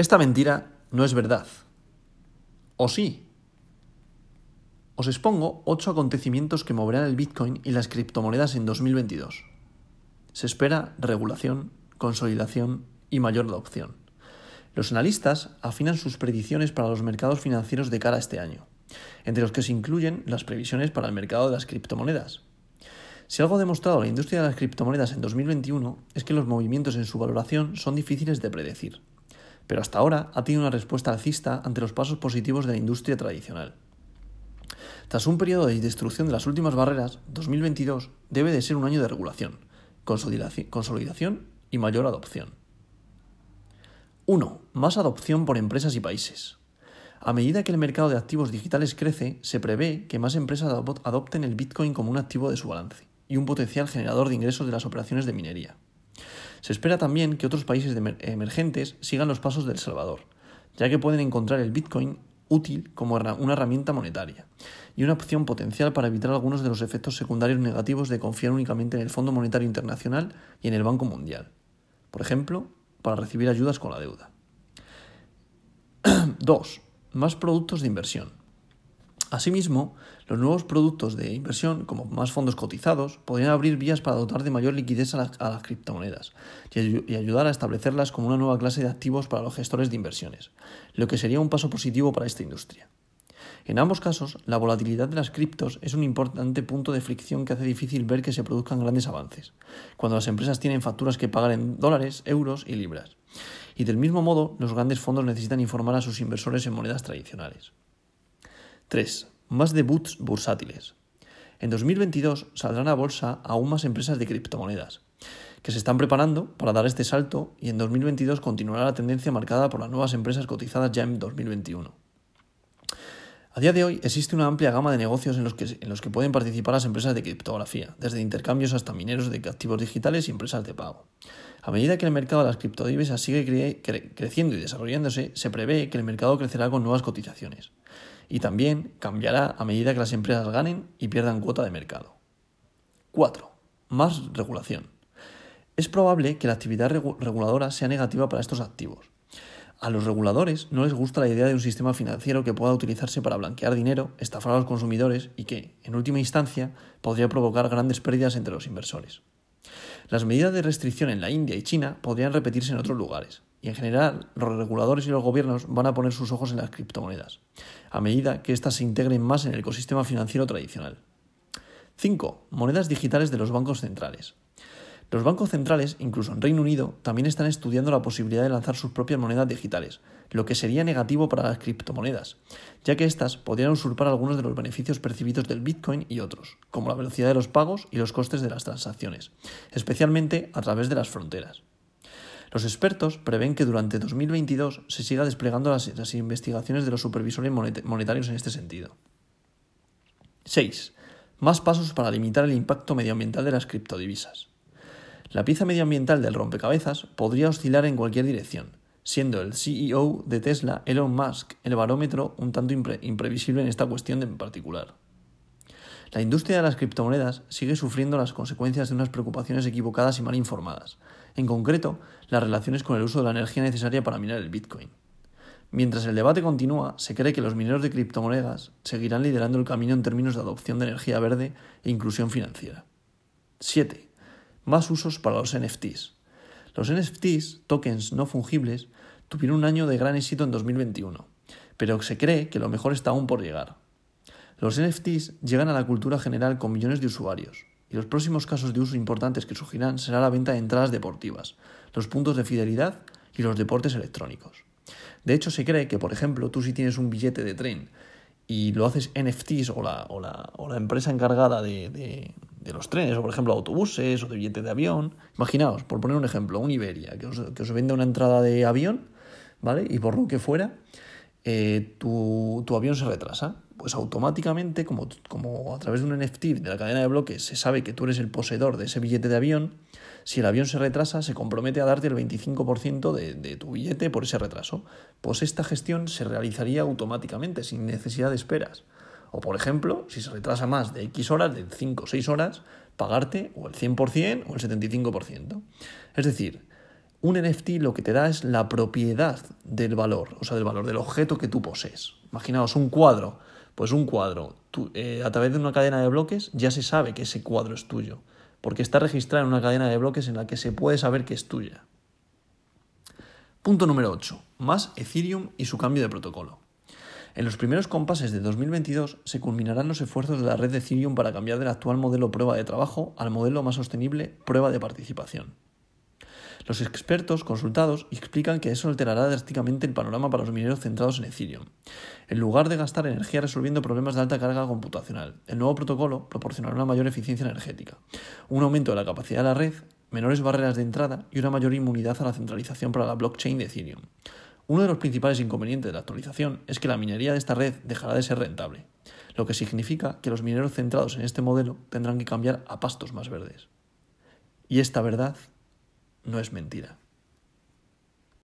Esta mentira no es verdad. ¿O sí? Os expongo ocho acontecimientos que moverán el Bitcoin y las criptomonedas en 2022. Se espera regulación, consolidación y mayor adopción. Los analistas afinan sus predicciones para los mercados financieros de cara a este año, entre los que se incluyen las previsiones para el mercado de las criptomonedas. Si algo ha demostrado la industria de las criptomonedas en 2021 es que los movimientos en su valoración son difíciles de predecir, pero hasta ahora ha tenido una respuesta alcista ante los pasos positivos de la industria tradicional. Tras un periodo de destrucción de las últimas barreras, 2022 debe de ser un año de regulación, consolidación y mayor adopción. 1. Más adopción por empresas y países. A medida que el mercado de activos digitales crece, se prevé que más empresas adopten el Bitcoin como un activo de su balance y un potencial generador de ingresos de las operaciones de minería. Se espera también que otros países emergentes sigan los pasos de El Salvador, ya que pueden encontrar el Bitcoin útil como una herramienta monetaria y una opción potencial para evitar algunos de los efectos secundarios negativos de confiar únicamente en el Fondo Monetario Internacional y en el Banco Mundial. Por ejemplo, para recibir ayudas con la deuda. 2. Más productos de inversión. Asimismo, los nuevos productos de inversión, como más fondos cotizados, podrían abrir vías para dotar de mayor liquidez a, las criptomonedas y, ayudar a establecerlas como una nueva clase de activos para los gestores de inversiones, lo que sería un paso positivo para esta industria. En ambos casos, la volatilidad de las criptos es un importante punto de fricción que hace difícil ver que se produzcan grandes avances, cuando las empresas tienen facturas que pagar en dólares, euros y libras. Y del mismo modo, los grandes fondos necesitan informar a sus inversores en monedas tradicionales. 3. Más debuts bursátiles. En 2022 saldrán a bolsa aún más empresas de criptomonedas, que se están preparando para dar este salto y en 2022 continuará la tendencia marcada por las nuevas empresas cotizadas ya en 2021. A día de hoy existe una amplia gama de negocios en los, que, pueden participar las empresas de criptografía, desde intercambios hasta mineros de activos digitales y empresas de pago. A medida que el mercado de las criptodivisas sigue creciendo y desarrollándose, se prevé que el mercado crecerá con nuevas cotizaciones. Y también cambiará a medida que las empresas ganen y pierdan cuota de mercado. 4. Más regulación. Es probable que la actividad reguladora sea negativa para estos activos a los reguladores no les gusta la idea de un sistema financiero que pueda utilizarse para blanquear dinero, estafar a los consumidores y que, en última instancia, podría provocar grandes pérdidas entre los inversores. Las medidas de restricción en la India y China podrían repetirse en otros lugares, y en general los reguladores y los gobiernos van a poner sus ojos en las criptomonedas, a medida que éstas se integren más en el ecosistema financiero tradicional. 5. Monedas digitales de los bancos centrales. Los bancos centrales, incluso en Reino Unido, también están estudiando la posibilidad de lanzar sus propias monedas digitales, lo que sería negativo para las criptomonedas, ya que éstas podrían usurpar algunos de los beneficios percibidos del Bitcoin y otros, como la velocidad de los pagos y los costes de las transacciones, especialmente a través de las fronteras. Los expertos prevén que durante 2022 se siga desplegando las, las investigaciones de los supervisores monetarios en este sentido. 6. Más pasos para limitar el impacto medioambiental de las criptodivisas. La pieza medioambiental del rompecabezas podría oscilar en cualquier dirección, siendo el CEO de Tesla, Elon Musk, el barómetro un tanto imprevisible en esta cuestión en particular. La industria de las criptomonedas sigue sufriendo las consecuencias de unas preocupaciones equivocadas y mal informadas, en concreto las relaciones con el uso de la energía necesaria para minar el Bitcoin. Mientras el debate continúa, se cree que los mineros de criptomonedas seguirán liderando el camino en términos de adopción de energía verde e inclusión financiera. 7. Más usos para los NFTs. Los NFTs, tokens no fungibles, tuvieron un año de gran éxito en 2021, pero se cree que lo mejor está aún por llegar. Los NFTs llegan a la cultura general con millones de usuarios, y los próximos casos de uso importantes que surgirán será la venta de entradas deportivas, los puntos de fidelidad y los deportes electrónicos. De hecho, se cree que, por ejemplo, tú si tienes un billete de tren y lo haces NFTs o la, o la, o la empresa encargada de, de los trenes, o por ejemplo autobuses o de billetes de avión. Imaginaos, por poner un ejemplo, un Iberia, que os, que os vende una entrada de avión, ¿vale? Y por lo que fuera, eh, tu, tu, avión se retrasa. Pues automáticamente, como, como a través de un NFT de la cadena de bloques, se sabe que tú eres el poseedor de ese billete de avión, si el avión se retrasa, se compromete a darte el 25% de, de tu billete por ese retraso. Pues esta gestión se realizaría automáticamente, sin necesidad de esperas. O por ejemplo, si se retrasa más de X horas, de 5 o 6 horas, pagarte o el 100% o el 75%. Es decir, Un NFT lo que te da es la propiedad del valor, o sea, del valor, del objeto que tú posees. Imaginaos un cuadro, pues un cuadro, eh, a través de una cadena de bloques ya se sabe que ese cuadro es tuyo, porque está registrado en una cadena de bloques en la que se puede saber que es tuya. Punto número 8. Más Ethereum y su cambio de protocolo. En los primeros compases de 2022 se culminarán los esfuerzos de la red de Ethereum para cambiar del actual modelo prueba de trabajo al modelo más sostenible prueba de participación. Los expertos consultados explican que eso alterará drásticamente el panorama para los mineros centrados en Ethereum. En lugar de gastar energía resolviendo problemas de alta carga computacional, el nuevo protocolo proporcionará una mayor eficiencia energética, un aumento de la capacidad de la red, menores barreras de entrada y una mayor inmunidad a la centralización para la blockchain de Ethereum. Uno de los principales inconvenientes de la actualización es que la minería de esta red dejará de ser rentable, lo que significa que los mineros centrados en este modelo tendrán que cambiar a pastos más verdes. Y esta verdad no es mentira.